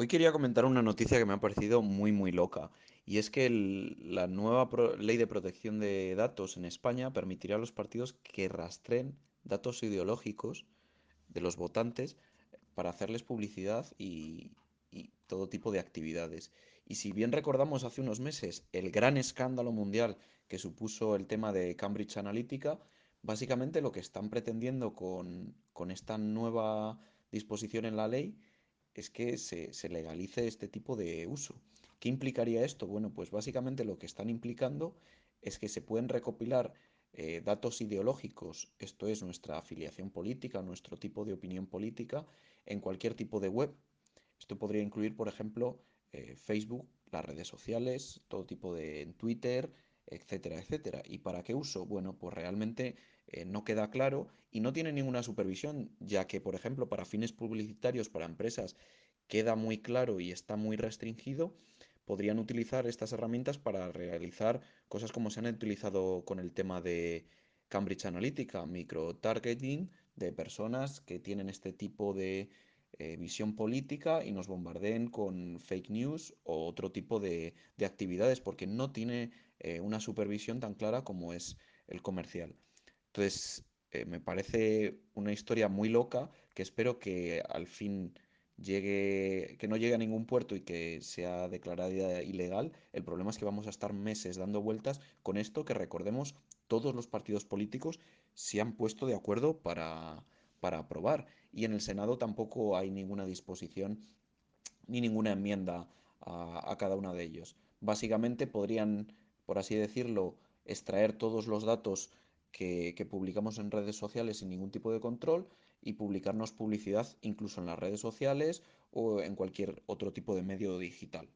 Hoy quería comentar una noticia que me ha parecido muy, muy loca. Y es que la nueva pro- ley de protección de datos en España permitirá a los partidos que rastreen datos ideológicos de los votantes para hacerles publicidad y, y todo tipo de actividades. Y si bien recordamos hace unos meses el gran escándalo mundial que supuso el tema de Cambridge Analytica, básicamente lo que están pretendiendo con, con esta nueva disposición en la ley es que se, legalice este tipo de uso. ¿Qué implicaría esto? Bueno, pues básicamente lo que están implicando es que se pueden recopilar eh, datos ideológicos, esto es nuestra afiliación política, nuestro tipo de opinión política, en cualquier tipo de web. Esto podría incluir, por ejemplo, eh, Facebook, las redes sociales, todo tipo de en Twitter, etcétera, etcétera. ¿Y para qué uso? Bueno, pues realmente eh, no queda claro y no tiene ninguna supervisión, ya que, por ejemplo, para fines publicitarios, para empresas, queda muy claro y está muy restringido, podrían utilizar estas herramientas para realizar cosas como se han utilizado con el tema de Cambridge Analytica, micro-targeting de personas que tienen este tipo de eh, visión política y nos bombardeen con fake news o otro tipo de, de actividades, porque no tiene eh, una supervisión tan clara como es el comercial. Entonces, eh, me parece una historia muy loca que espero que al fin llegue, que no llegue a ningún puerto y que sea declarada ilegal. El problema es que vamos a estar meses dando vueltas con esto que recordemos, todos los partidos políticos se han puesto de acuerdo para, para aprobar. Y en el Senado tampoco hay ninguna disposición ni ninguna enmienda a, cada uno de ellos. Básicamente podrían, por así decirlo, extraer todos los datos que, publicamos en redes sociales sin ningún tipo de control y publicarnos publicidad incluso en las redes sociales o en cualquier otro tipo de medio digital.